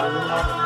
Allah.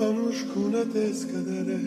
Anușcuna descădere